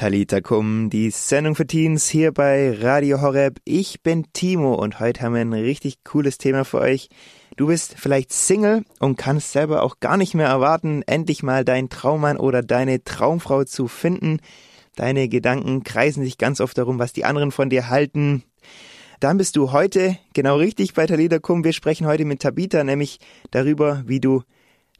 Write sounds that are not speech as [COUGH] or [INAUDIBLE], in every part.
Talita Kum, die Sendung für Teens hier bei Radio Horeb. Ich bin Timo und heute haben wir ein richtig cooles Thema für euch. Du bist vielleicht Single und kannst selber auch gar nicht mehr erwarten, endlich mal deinen Traummann oder deine Traumfrau zu finden. Deine Gedanken kreisen sich ganz oft darum, was die anderen von dir halten. Dann bist du heute genau richtig bei Talita Kum. Wir sprechen heute mit Tabita nämlich darüber, wie du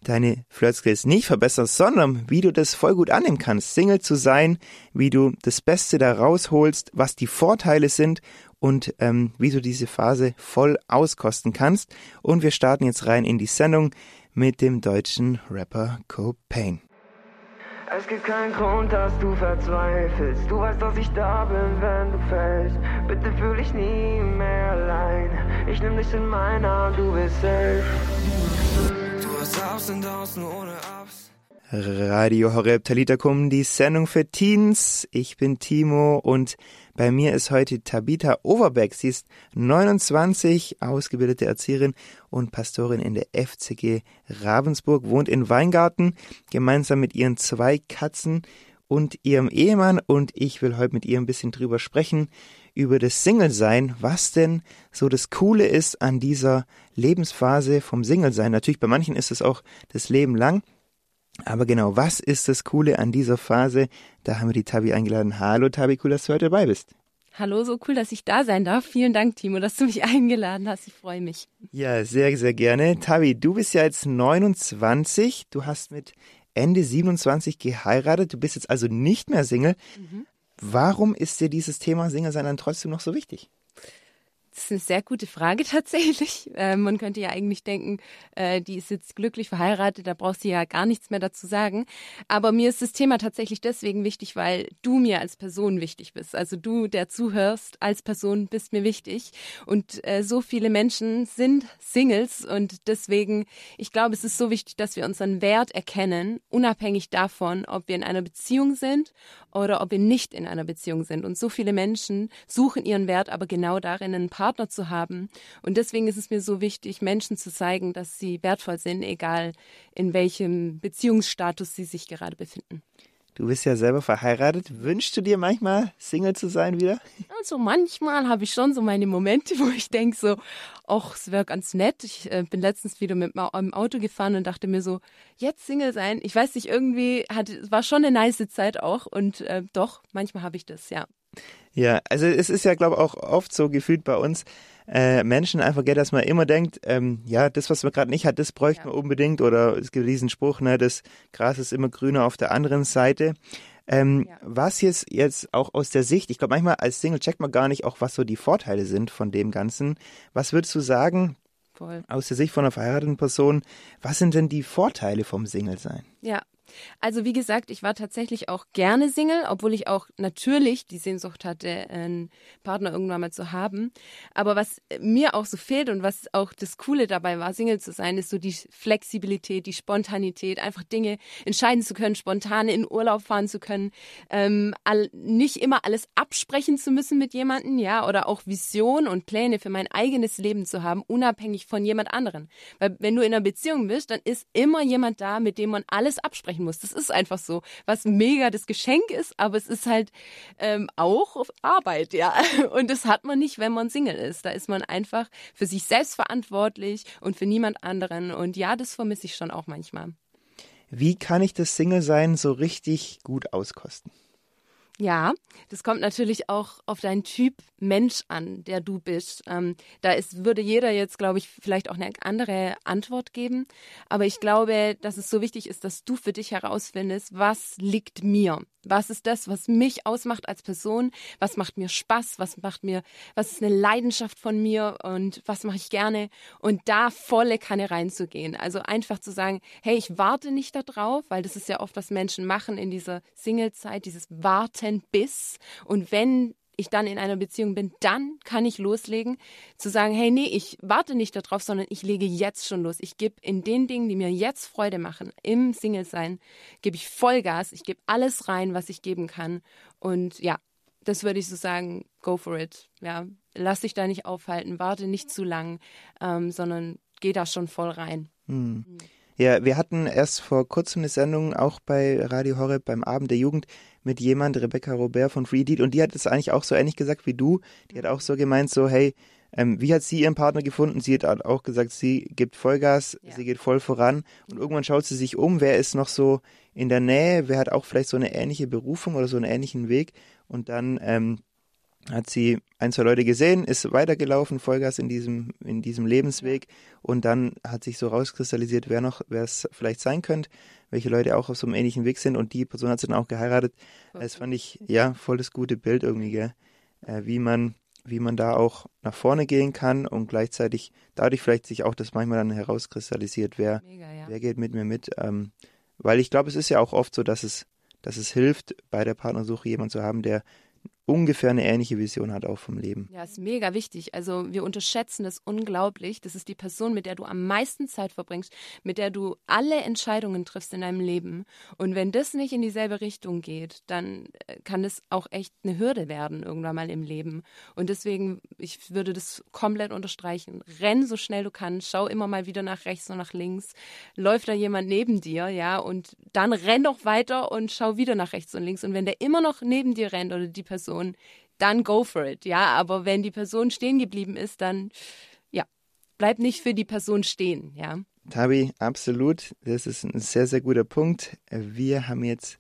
deine Flirtskills nicht verbesserst, sondern wie du das voll gut annehmen kannst, Single zu sein, wie du das Beste da rausholst, was die Vorteile sind und ähm, wie du diese Phase voll auskosten kannst. Und wir starten jetzt rein in die Sendung mit dem deutschen Rapper Copain. Es gibt keinen Grund, dass du verzweifelst. Du weißt, dass ich da bin, wenn du fällst. Bitte fühl dich nie mehr allein. Ich nehm dich in meinen Arm, du bist safe. Radio Horeb Talitakum, die Sendung für Teens. Ich bin Timo und bei mir ist heute Tabitha Overbeck. Sie ist 29, ausgebildete Erzieherin und Pastorin in der FCG Ravensburg, wohnt in Weingarten gemeinsam mit ihren zwei Katzen und ihrem Ehemann und ich will heute mit ihr ein bisschen drüber sprechen, über das Single-Sein, was denn so das Coole ist an dieser Lebensphase vom Single-Sein. Natürlich bei manchen ist es auch das Leben lang, aber genau, was ist das Coole an dieser Phase? Da haben wir die Tabi eingeladen. Hallo Tabi, cool, dass du heute dabei bist. Hallo, so cool, dass ich da sein darf. Vielen Dank, Timo, dass du mich [LAUGHS] eingeladen hast. Ich freue mich. Ja, sehr, sehr gerne. Tabi, du bist ja jetzt 29. Du hast mit Ende 27 geheiratet. Du bist jetzt also nicht mehr Single. Mhm. Warum ist dir dieses Thema Single sein dann trotzdem noch so wichtig? Das ist eine sehr gute Frage [LAUGHS] tatsächlich. Äh, man könnte ja eigentlich denken, äh, die ist jetzt glücklich verheiratet, da braucht sie ja gar nichts mehr dazu sagen. Aber mir ist das Thema tatsächlich deswegen wichtig, weil du mir als Person wichtig bist. Also du, der zuhörst, als Person bist mir wichtig. Und äh, so viele Menschen sind Singles und deswegen, ich glaube, es ist so wichtig, dass wir unseren Wert erkennen, unabhängig davon, ob wir in einer Beziehung sind oder ob wir nicht in einer Beziehung sind. Und so viele Menschen suchen ihren Wert aber genau darin, einen Partner Partner zu haben. Und deswegen ist es mir so wichtig, Menschen zu zeigen, dass sie wertvoll sind, egal in welchem Beziehungsstatus sie sich gerade befinden. Du bist ja selber verheiratet. Wünschst du dir manchmal Single zu sein wieder? Also manchmal habe ich schon so meine Momente, [LAUGHS] wo ich denke so, ach, es wäre ganz nett. Ich äh, bin letztens wieder mit meinem Auto gefahren und dachte mir so, jetzt Single sein. Ich weiß nicht, irgendwie hat, war schon eine nice Zeit auch und äh, doch, manchmal habe ich das, ja. Ja, also es ist ja, glaube ich, auch oft so gefühlt bei uns äh, Menschen einfach, gell, dass man immer denkt, ähm, ja, das, was man gerade nicht hat, das bräuchte ja. man unbedingt. Oder es gibt diesen Spruch, ne, das Gras ist immer grüner auf der anderen Seite. Ähm, ja. Was jetzt, jetzt auch aus der Sicht, ich glaube, manchmal als Single checkt man gar nicht auch, was so die Vorteile sind von dem Ganzen. Was würdest du sagen, aus der Sicht von einer verheirateten Person, was sind denn die Vorteile vom Single-Sein? Ja, also wie gesagt, ich war tatsächlich auch gerne Single, obwohl ich auch natürlich die Sehnsucht hatte, einen Partner irgendwann mal zu haben. Aber was mir auch so fehlt und was auch das Coole dabei war, Single zu sein, ist so die Flexibilität, die Spontanität, einfach Dinge entscheiden zu können, spontan in Urlaub fahren zu können, ähm, all, nicht immer alles absprechen zu müssen mit jemandem, ja, oder auch Vision und Pläne für mein eigenes Leben zu haben, unabhängig von jemand anderen. Weil wenn du in einer Beziehung bist, dann ist immer jemand da, mit dem man alles absprechen sprechen muss. Das ist einfach so, was mega das Geschenk ist, aber es ist halt ähm, auch Arbeit, ja. [LAUGHS] Und das hat man nicht, wenn man Single ist. Da ist man einfach für sich selbst verantwortlich und für niemand anderen. Und ja, das vermisse ich schon auch manchmal. Wie kann ich das Single-Sein so richtig gut auskosten? Ja, das kommt natürlich auch auf deinen Typ Mensch an, der du bist. Ähm, da ist, würde jeder jetzt, glaube ich, vielleicht auch eine andere Antwort geben. Aber ich glaube, dass es so wichtig ist, dass du für dich herausfindest, was liegt mir? Was ist das, was mich ausmacht als Person? Was macht mir Spaß? Was macht mir, was ist eine Leidenschaft von mir und was mache ich gerne? Und da volle Kanne reinzugehen. Also einfach zu sagen, hey, ich warte nicht darauf, weil das ist ja oft, was Menschen machen in dieser Singlezeit, dieses Warten bis. Und wenn ich dann in einer Beziehung bin, dann kann ich loslegen, zu sagen, hey, nee, ich warte nicht darauf, sondern ich lege jetzt schon los. Ich gebe in den Dingen, die mir jetzt Freude machen, im Single-Sein, gebe ich Vollgas, ich gebe alles rein, was ich geben kann. Und ja, das würde ich so sagen, go for it. Ja, lass dich da nicht aufhalten, warte nicht zu lang, ähm, sondern geh da schon voll rein. Hm. Mhm. Ja, wir hatten erst vor kurzem eine Sendung auch bei Radio Horeb beim Abend der Jugend mit jemand, Rebecca Robert von Free Deed, und die hat es eigentlich auch so ähnlich gesagt wie du. Die hat auch so gemeint, so, hey, ähm, wie hat sie ihren Partner gefunden? Sie hat auch gesagt, sie gibt Vollgas, ja. sie geht voll voran und irgendwann schaut sie sich um, wer ist noch so in der Nähe, wer hat auch vielleicht so eine ähnliche Berufung oder so einen ähnlichen Weg und dann ähm, hat sie ein, zwei Leute gesehen, ist weitergelaufen, Vollgas in diesem, in diesem Lebensweg und dann hat sich so rauskristallisiert, wer noch, wer es vielleicht sein könnte, welche Leute auch auf so einem ähnlichen Weg sind und die Person hat sie dann auch geheiratet. Das fand ich, ja, voll das gute Bild irgendwie, gell? Äh, wie man, wie man da auch nach vorne gehen kann und gleichzeitig dadurch vielleicht sich auch das manchmal dann herauskristallisiert, wer, Mega, ja. wer geht mit mir mit. Ähm, weil ich glaube, es ist ja auch oft so, dass es, dass es hilft, bei der Partnersuche jemanden zu haben, der ungefähr eine ähnliche Vision hat auch vom Leben. Ja, ist mega wichtig. Also wir unterschätzen das unglaublich. Das ist die Person, mit der du am meisten Zeit verbringst, mit der du alle Entscheidungen triffst in deinem Leben. Und wenn das nicht in dieselbe Richtung geht, dann äh, kann das auch echt eine Hürde werden irgendwann mal im Leben. Und deswegen, ich würde das komplett unterstreichen. Renn so schnell du kannst, schau immer mal wieder nach rechts und nach links. Läuft da jemand neben dir, ja, und dann renn doch weiter und schau wieder nach rechts und links. Und wenn der immer noch neben dir rennt oder die Person, Person, dann go for it, ja. Aber wenn die Person stehen geblieben ist, dann ja, bleib nicht für die Person stehen, ja. Tabi, absolut. Das ist ein sehr, sehr guter Punkt. Wir haben jetzt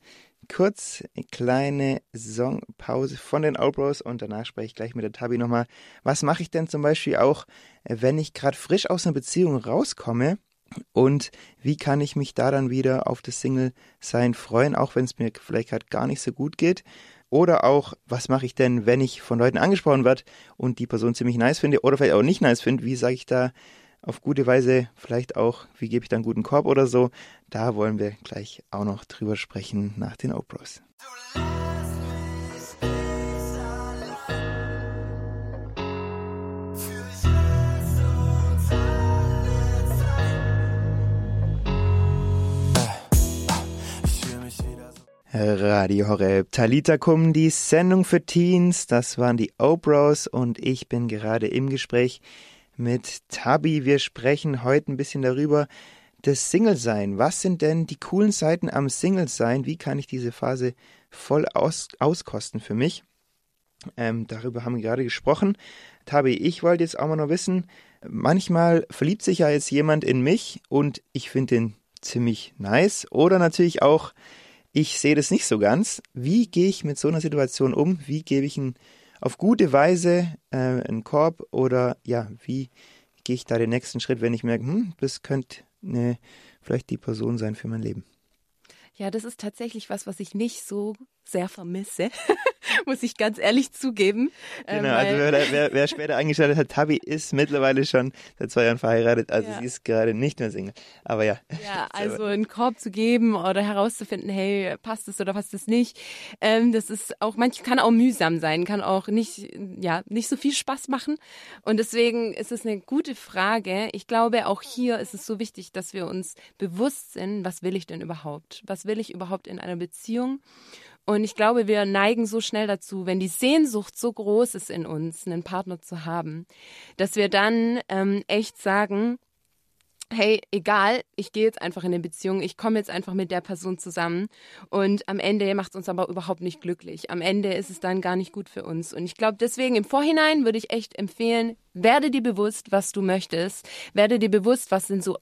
kurz eine kleine Songpause von den Outbros und danach spreche ich gleich mit der Tabi nochmal. Was mache ich denn zum Beispiel auch, wenn ich gerade frisch aus einer Beziehung rauskomme? Und wie kann ich mich da dann wieder auf das Single-Sein freuen, auch wenn es mir vielleicht gerade gar nicht so gut geht? Oder auch, was mache ich denn, wenn ich von Leuten angesprochen werde und die Person ziemlich nice finde oder vielleicht auch nicht nice finde? Wie sage ich da auf gute Weise vielleicht auch, wie gebe ich da einen guten Korb oder so? Da wollen wir gleich auch noch drüber sprechen nach den Oprahs. Radio Horeb, Talita Kum, die Sendung für Teens, das waren die Oprahs und ich bin gerade im Gespräch mit Tabi. Wir sprechen heute ein bisschen darüber, das Single-Sein. Was sind denn die coolen Seiten am Single-Sein? Wie kann ich diese Phase voll aus, auskosten für mich? Ähm, darüber haben wir gerade gesprochen. Tabi, ich wollte jetzt auch mal noch wissen, manchmal verliebt sich ja jetzt jemand in mich und ich finde den ziemlich nice oder natürlich auch ich sehe das nicht so ganz. Wie gehe ich mit so einer Situation um? Wie gebe ich ihn auf gute Weise äh, einen Korb oder ja, wie gehe ich da den nächsten Schritt, wenn ich merke, hm, das könnte ne, vielleicht die Person sein für mein Leben? Ja, das ist tatsächlich was, was ich nicht so sehr vermisse, [LAUGHS] [LAUGHS] muss ich ganz ehrlich zugeben. Genau, ähm, also wer, [LAUGHS] wer, wer, später eingeschaltet hat, Tabi ist mittlerweile schon seit zwei Jahren verheiratet, also ja. sie ist gerade nicht mehr Single. Aber ja. Ja, [LAUGHS] also einen Korb zu geben oder herauszufinden, hey, passt es oder passt es nicht, ähm, das ist auch, manchmal kann auch mühsam sein, kann auch nicht, ja, nicht so viel Spaß machen. Und deswegen ist es eine gute Frage. Ich glaube, auch hier ist es so wichtig, dass wir uns bewusst sind, was will ich denn überhaupt? Was will ich überhaupt in einer Beziehung? Und ich glaube, wir neigen so schnell dazu, wenn die Sehnsucht so groß ist in uns, einen Partner zu haben, dass wir dann ähm, echt sagen, hey, egal, ich gehe jetzt einfach in eine Beziehung, ich komme jetzt einfach mit der Person zusammen und am Ende macht es uns aber überhaupt nicht glücklich. Am Ende ist es dann gar nicht gut für uns. Und ich glaube, deswegen im Vorhinein würde ich echt empfehlen, werde dir bewusst, was du möchtest, werde dir bewusst, was sind so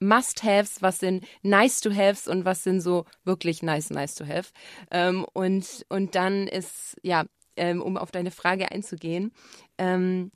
Must-Haves, was sind Nice-to-Haves und was sind so wirklich nice, nice-to-have. Ähm, und, und dann ist, ja, ähm, um auf deine Frage einzugehen, ähm,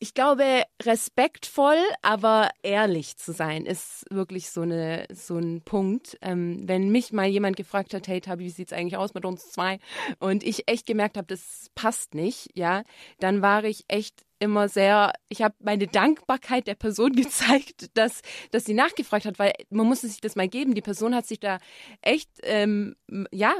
ich glaube, respektvoll, aber ehrlich zu sein, ist wirklich so, eine, so ein Punkt. Ähm, wenn mich mal jemand gefragt hat, hey Tabi, wie sieht's eigentlich aus mit uns zwei? Und ich echt gemerkt habe, das passt nicht, ja, dann war ich echt immer sehr, ich habe meine Dankbarkeit der Person [LAUGHS] gezeigt, dass, dass sie nachgefragt hat, weil man musste sich das mal geben. Die Person hat sich da echt, ähm, ja,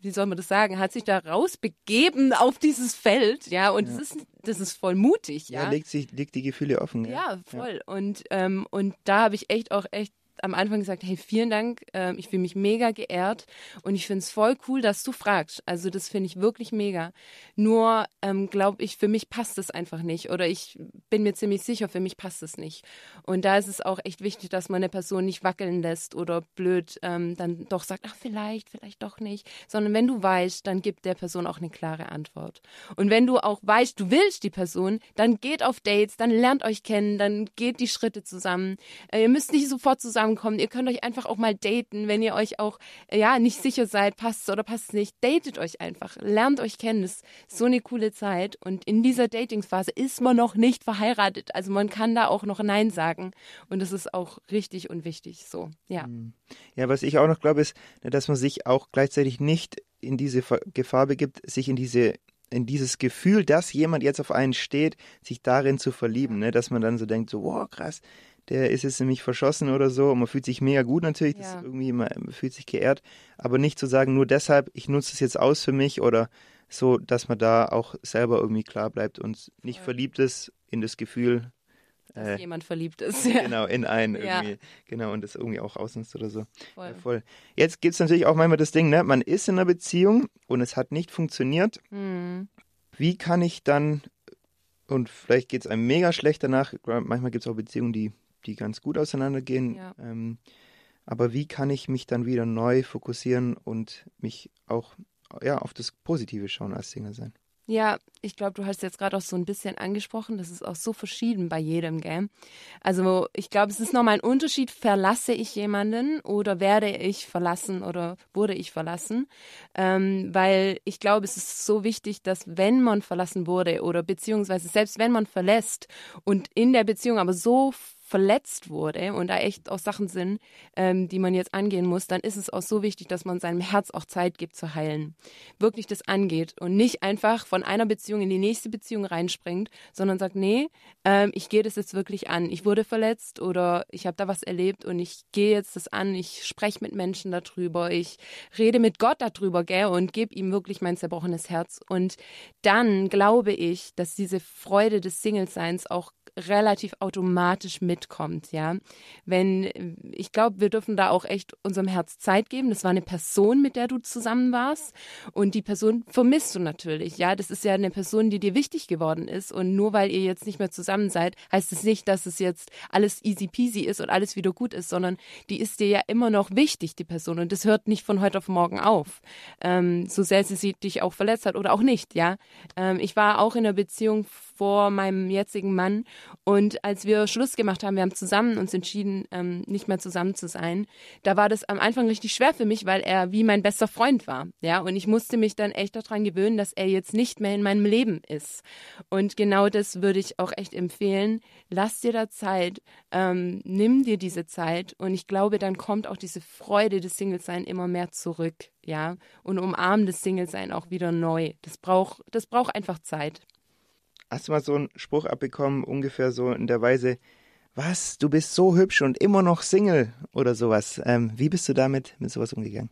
wie soll man das sagen, hat sich da rausbegeben auf dieses Feld, ja, und ja. das ist das ist voll mutig, ja. Ja, legt sich legt die Gefühle offen. Ja, ja voll. Und ähm, und da habe ich echt auch echt am Anfang gesagt, hey, vielen Dank, äh, ich fühle mich mega geehrt und ich finde es voll cool, dass du fragst. Also das finde ich wirklich mega. Nur ähm, glaube ich, für mich passt es einfach nicht oder ich bin mir ziemlich sicher, für mich passt es nicht. Und da ist es auch echt wichtig, dass man eine Person nicht wackeln lässt oder blöd ähm, dann doch sagt, ach vielleicht, vielleicht doch nicht, sondern wenn du weißt, dann gib der Person auch eine klare Antwort. Und wenn du auch weißt, du willst die Person, dann geht auf Dates, dann lernt euch kennen, dann geht die Schritte zusammen. Äh, ihr müsst nicht sofort zusammenkommen, ihr könnt euch einfach auch mal daten, wenn ihr euch auch ja nicht sicher seid, passt es oder passt es nicht. Datet euch einfach, lernt euch kennen. Das ist so eine coole Zeit und in dieser Datingphase ist man noch nicht verheiratet, also man kann da auch noch Nein sagen und das ist auch richtig und wichtig. So, ja. Mhm. Ja, was ich auch noch glaube, ist, dass man sich auch gleichzeitig nicht in diese Gefahr begibt, sich in diese in dieses Gefühl, dass jemand jetzt auf einen steht, sich darin zu verlieben, ne? dass man dann so denkt, so, wow, krass, der ist jetzt nämlich verschossen oder so und man fühlt sich mega gut natürlich, ja. irgendwie, man fühlt sich geehrt, aber nicht zu sagen, nur deshalb, ich nutze es jetzt aus für mich oder so, dass man da auch selber irgendwie klar bleibt und nicht ja. verliebt ist in das Gefühl, dass äh, jemand verliebt ist. [LAUGHS] Ja. Genau, in einen irgendwie. Ja. Genau, und das irgendwie auch ausnutzt oder so. Voll. Voll. Jetzt gibt es natürlich auch manchmal das Ding, ne? Man ist in einer Beziehung und es hat nicht funktioniert. Mhm. Wie kann ich dann, und vielleicht geht es einem mega schlecht danach, manchmal gibt es auch Beziehungen, die, die ganz gut auseinandergehen. Ja. Ähm, aber wie kann ich mich dann wieder neu fokussieren und mich auch ja, auf das Positive schauen als Single sein? Ja, ich glaube, du hast jetzt gerade auch so ein bisschen angesprochen, das ist auch so verschieden bei jedem Game. Also ich glaube, es ist nochmal ein Unterschied, verlasse ich jemanden oder werde ich verlassen oder wurde ich verlassen. Ähm, weil ich glaube, es ist so wichtig, dass wenn man verlassen wurde oder beziehungsweise selbst wenn man verlässt und in der Beziehung aber so verletzt wurde und da echt auch Sachen sind, ähm, die man jetzt angehen muss, dann ist es auch so wichtig, dass man seinem Herz auch Zeit gibt zu heilen. Wirklich das angeht und nicht einfach von einer Beziehung in die nächste Beziehung reinspringt, sondern sagt, nee, ähm, ich gehe das jetzt wirklich an. Ich wurde verletzt oder ich habe da was erlebt und ich gehe jetzt das an. Ich spreche mit Menschen darüber. Ich rede mit Gott darüber, gell, und gebe ihm wirklich mein zerbrochenes Herz. Und dann glaube ich, dass diese Freude des Single-Seins auch relativ automatisch mitkommt, ja. Wenn, ich glaube, wir dürfen da auch echt unserem Herz Zeit geben. Das war eine Person, mit der du zusammen warst und die Person vermisst du natürlich, ja. Das ist ja eine Person, die dir wichtig geworden ist und nur weil ihr jetzt nicht mehr zusammen seid, heißt es das nicht, dass es jetzt alles easy peasy ist und alles wieder gut ist, sondern die ist dir ja immer noch wichtig, die Person und das hört nicht von heute auf morgen auf. Ähm, so sehr sie dich auch verletzt hat oder auch nicht, ja. Ähm, ich war auch in einer Beziehung vor meinem jetzigen Mann. Und als wir Schluss gemacht haben, wir haben zusammen uns entschieden, ähm, nicht mehr zusammen zu sein, da war das am Anfang richtig schwer für mich, weil er wie mein bester Freund war. Ja, und ich musste mich dann echt daran gewöhnen, dass er jetzt nicht mehr in meinem Leben ist. Und genau das würde ich auch echt empfehlen. Lass dir da Zeit, ähm, nimm dir diese Zeit und ich glaube, dann kommt auch diese Freude des Singlesein immer mehr zurück. Ja, und umarm das Single-Sein auch wieder neu. Das braucht, das braucht einfach Zeit. Hast du mal so einen Spruch abbekommen, ungefähr so in der Weise, was, du bist so hübsch und immer noch Single oder sowas. Ähm, wie bist du damit mit sowas umgegangen?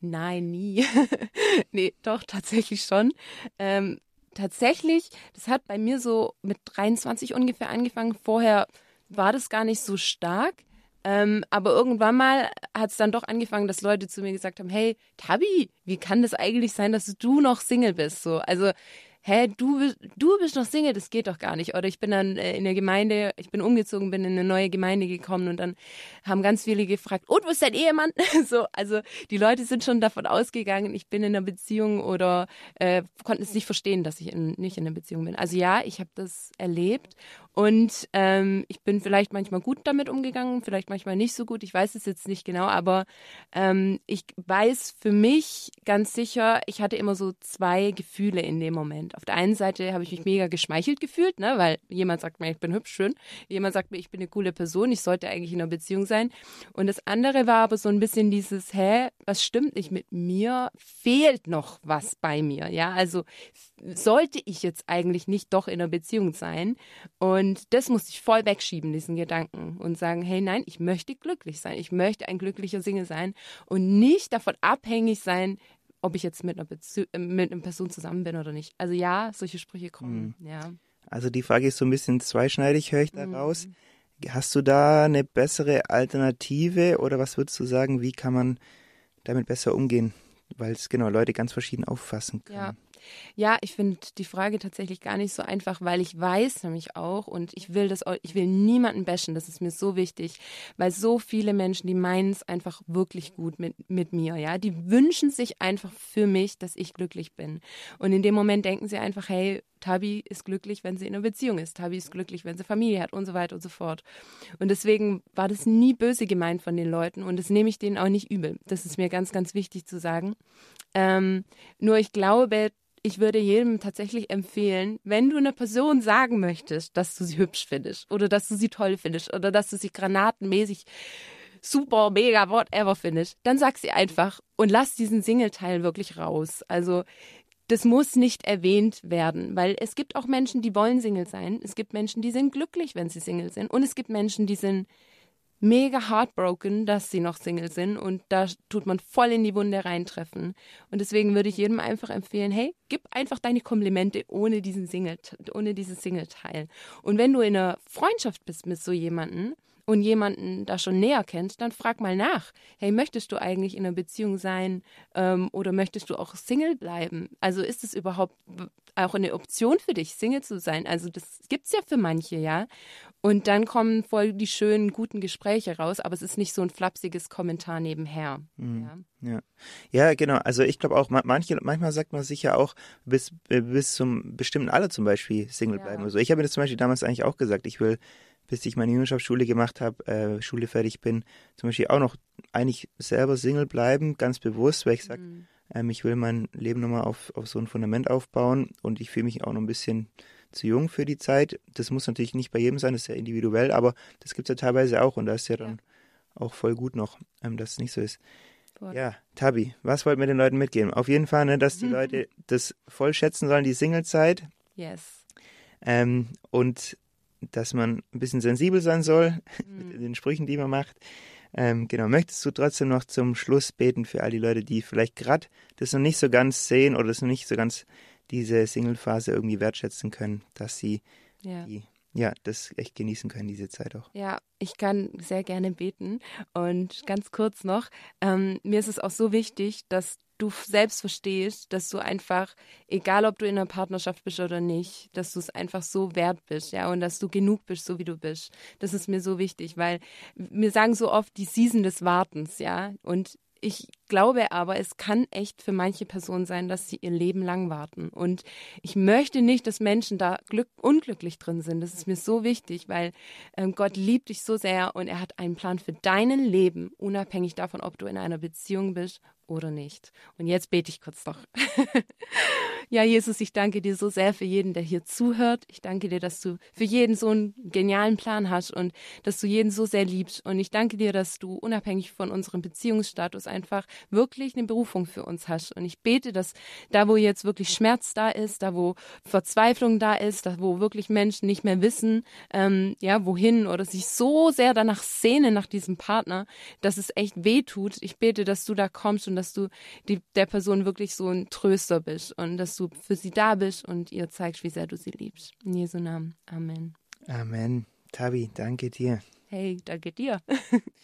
Nein, nie. [LAUGHS] nee, doch, tatsächlich schon. Ähm, tatsächlich, das hat bei mir so mit 23 ungefähr angefangen. Vorher war das gar nicht so stark. Ähm, aber irgendwann mal hat es dann doch angefangen, dass Leute zu mir gesagt haben, hey, Tabi, wie kann das eigentlich sein, dass du noch Single bist? So, also hä, du, du bist noch Single, das geht doch gar nicht. Oder ich bin dann äh, in der Gemeinde, ich bin umgezogen, bin in eine neue Gemeinde gekommen und dann haben ganz viele gefragt, und wo ist dein Ehemann? [LAUGHS] so, also die Leute sind schon davon ausgegangen, ich bin in einer Beziehung oder äh, konnten es nicht verstehen, dass ich in, nicht in einer Beziehung bin. Also ja, ich habe das erlebt und ähm, ich bin vielleicht manchmal gut damit umgegangen, vielleicht manchmal nicht so gut. Ich weiß es jetzt nicht genau, aber ähm, ich weiß für mich ganz sicher, ich hatte immer so zwei Gefühle in dem Moment. Auf der einen Seite habe ich mich mega geschmeichelt gefühlt, ne, weil jemand sagt mir, ich bin hübsch, schön. Jemand sagt mir, ich bin eine coole Person, ich sollte eigentlich in einer Beziehung sein. Und das andere war aber so ein bisschen dieses, hä, was stimmt nicht mit mir? Fehlt noch was bei mir? Ja, also sollte ich jetzt eigentlich nicht doch in einer Beziehung sein? Und das musste ich voll wegschieben, diesen Gedanken, und sagen, hey, nein, ich möchte glücklich sein. Ich möchte ein glücklicher Single sein und nicht davon abhängig sein, ob ich jetzt mit einer, Bezie äh, mit einer Person zusammen bin oder nicht. Also ja, solche Sprüche kommen, mhm. ja. Also die Frage ist so ein bisschen zweischneidig, höre ich daraus. Mhm. Hast du da eine bessere Alternative oder was würdest du sagen, wie kann man damit besser umgehen? Weil es genau Leute ganz verschieden auffassen können. Ja, ja, ich finde die Frage tatsächlich gar nicht so einfach, weil ich weiß nämlich auch und ich will das, ich will niemanden bashen, das ist mir so wichtig, weil so viele Menschen, die meinen es einfach wirklich gut mit, mit mir, ja, die wünschen sich einfach für mich, dass ich glücklich bin. Und in dem Moment denken sie einfach, hey, Tabi ist glücklich, wenn sie in einer Beziehung ist. Tabi ist glücklich, wenn sie Familie hat und so weiter und so fort. Und deswegen war das nie böse gemeint von den Leuten und das nehme ich denen auch nicht übel. Das ist mir ganz, ganz wichtig zu sagen. Ähm, nur ich glaube, ich würde jedem tatsächlich empfehlen, wenn du einer Person sagen möchtest, dass du sie hübsch findest oder dass du sie toll findest oder dass du sie granatenmäßig super, mega, whatever findest, dann sag sie einfach und lass diesen Single-Teil wirklich raus. Also das muss nicht erwähnt werden, weil es gibt auch Menschen, die wollen Single sein. Es gibt Menschen, die sind glücklich, wenn sie Single sind. Und es gibt Menschen, die sind mega heartbroken, dass sie noch Single sind und da tut man voll in die Wunde reintreffen. Und deswegen würde ich jedem einfach empfehlen, hey, gib einfach deine Komplimente ohne diesen Single, ohne dieses Single-Teil. Und wenn du in einer Freundschaft bist mit so jemandem, und jemanden da schon näher kennt, dann frag mal nach. Hey, möchtest du eigentlich in einer Beziehung sein ähm, oder möchtest du auch Single bleiben? Also ist es überhaupt auch eine Option für dich, Single zu sein? Also das gibt es ja für manche, ja. Und dann kommen voll die schönen, guten Gespräche raus, aber es ist nicht so ein flapsiges Kommentar nebenher. Mhm. Ja. ja. Ja, genau. Also ich glaube auch, manche, manchmal sagt man sich ja auch, bis, bis zum bestimmten Alter zum Beispiel Single ja. bleiben. Also ich habe mir das zum Beispiel damals eigentlich auch gesagt, ich will bis ich meine Jüngerschaftsschule gemacht habe, äh, Schule fertig bin, zum Beispiel auch noch eigentlich selber Single bleiben, ganz bewusst, weil ich sage, mhm. ähm, ich will mein Leben nochmal auf, auf so ein Fundament aufbauen und ich fühle mich auch noch ein bisschen zu jung für die Zeit. Das muss natürlich nicht bei jedem sein, das ist ja individuell, aber das gibt es ja teilweise auch und das ist ja dann ja. auch voll gut noch, ähm, dass es nicht so ist. Voll. Ja, Tabi, was wollten wir den Leuten mitgeben? Auf jeden Fall, ne, dass die [LAUGHS] Leute das voll schätzen sollen, die Singlezeit. Yes. Ähm, und dass man ein bisschen sensibel sein soll mhm. mit den Sprüchen, die man macht. Ähm, genau, möchtest du trotzdem noch zum Schluss beten für all die Leute, die vielleicht gerade das noch nicht so ganz sehen oder das noch nicht so ganz diese Single-Phase irgendwie wertschätzen können, dass sie ja. Die, ja, das echt genießen können, diese Zeit auch. Ja, ich kann sehr gerne beten. Und ganz kurz noch, ähm, mir ist es auch so wichtig, dass du selbst verstehst, dass du einfach, egal ob du in einer Partnerschaft bist oder nicht, dass du es einfach so wert bist, ja, und dass du genug bist, so wie du bist. Das ist mir so wichtig, weil wir sagen so oft die Season des Wartens, ja, und ich glaube aber, es kann echt für manche Personen sein, dass sie ihr Leben lang warten. Und ich möchte nicht, dass Menschen da glück unglücklich drin sind. Das ist mir so wichtig, weil ähm, Gott liebt dich so sehr und er hat einen Plan für dein Leben, unabhängig davon, ob du in einer Beziehung bist oder nicht. Und jetzt bete ich kurz noch. [LAUGHS] ja, Jesus, ich danke dir so sehr für jeden, der hier zuhört. Ich danke dir, dass du für jeden so einen genialen Plan hast und dass du jeden so sehr liebst. Und ich danke dir, dass du unabhängig von unserem Beziehungsstatus einfach wirklich eine Berufung für uns hast. Und ich bete, dass da, wo jetzt wirklich Schmerz da ist, da, wo Verzweiflung da ist, da, wo wirklich Menschen nicht mehr wissen, ähm, ja, wohin oder sich so sehr danach sehnen nach diesem Partner, dass es echt weh tut. Ich bete, dass du da kommst und dass du die, der Person wirklich so ein Tröster bist und dass du für sie da bist und ihr zeigst, wie sehr du sie liebst. In Jesu Namen. Amen. Amen. Tabi, danke dir. Hey, danke dir. [LAUGHS]